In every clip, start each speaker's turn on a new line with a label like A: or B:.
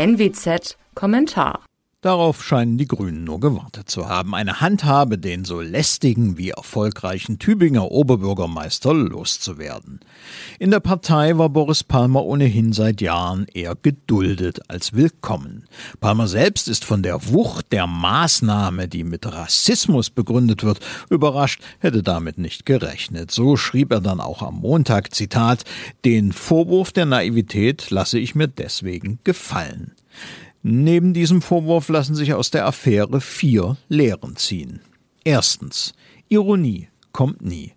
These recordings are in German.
A: NWZ Kommentar
B: Darauf scheinen die Grünen nur gewartet zu haben. Eine Handhabe, den so lästigen wie erfolgreichen Tübinger Oberbürgermeister loszuwerden. In der Partei war Boris Palmer ohnehin seit Jahren eher geduldet als willkommen. Palmer selbst ist von der Wucht der Maßnahme, die mit Rassismus begründet wird, überrascht, hätte damit nicht gerechnet. So schrieb er dann auch am Montag, Zitat, den Vorwurf der Naivität lasse ich mir deswegen gefallen. Neben diesem Vorwurf lassen sich aus der Affäre vier Lehren ziehen. Erstens. Ironie kommt nie.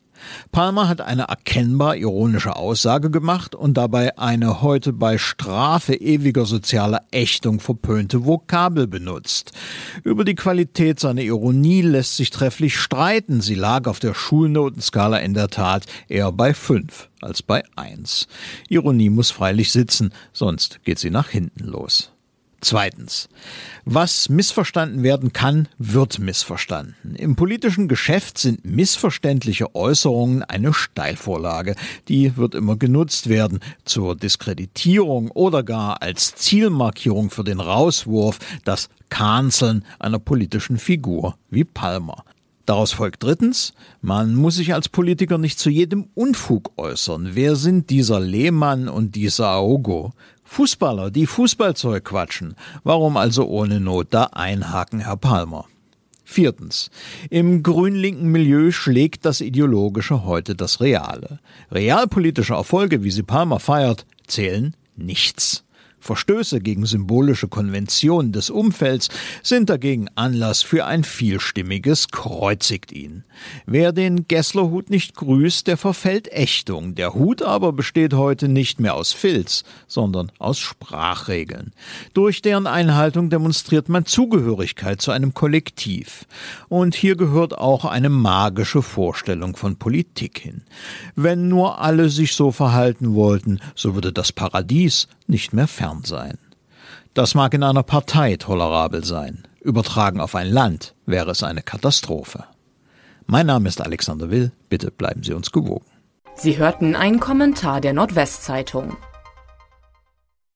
B: Palmer hat eine erkennbar ironische Aussage gemacht und dabei eine heute bei Strafe ewiger sozialer Ächtung verpönte Vokabel benutzt. Über die Qualität seiner Ironie lässt sich trefflich streiten. Sie lag auf der Schulnotenskala in der Tat eher bei fünf als bei eins. Ironie muss freilich sitzen, sonst geht sie nach hinten los. Zweitens. Was missverstanden werden kann, wird missverstanden. Im politischen Geschäft sind missverständliche Äußerungen eine Steilvorlage. Die wird immer genutzt werden zur Diskreditierung oder gar als Zielmarkierung für den Rauswurf, das Kanzeln einer politischen Figur wie Palmer. Daraus folgt drittens, man muss sich als Politiker nicht zu jedem Unfug äußern. Wer sind dieser Lehmann und dieser Aogo? Fußballer, die Fußballzeug quatschen. Warum also ohne Not da einhaken, Herr Palmer? Viertens. Im grünlinken Milieu schlägt das Ideologische heute das Reale. Realpolitische Erfolge, wie sie Palmer feiert, zählen nichts. Verstöße gegen symbolische Konventionen des Umfelds sind dagegen Anlass für ein vielstimmiges Kreuzigt ihn. Wer den Gesslerhut nicht grüßt, der verfällt Ächtung. Der Hut aber besteht heute nicht mehr aus Filz, sondern aus Sprachregeln. Durch deren Einhaltung demonstriert man Zugehörigkeit zu einem Kollektiv. Und hier gehört auch eine magische Vorstellung von Politik hin. Wenn nur alle sich so verhalten wollten, so würde das Paradies nicht mehr fern sein. Das mag in einer Partei tolerabel sein, übertragen auf ein Land wäre es eine Katastrophe. Mein Name ist Alexander Will, bitte bleiben Sie uns gewogen.
A: Sie hörten einen Kommentar der Nordwestzeitung.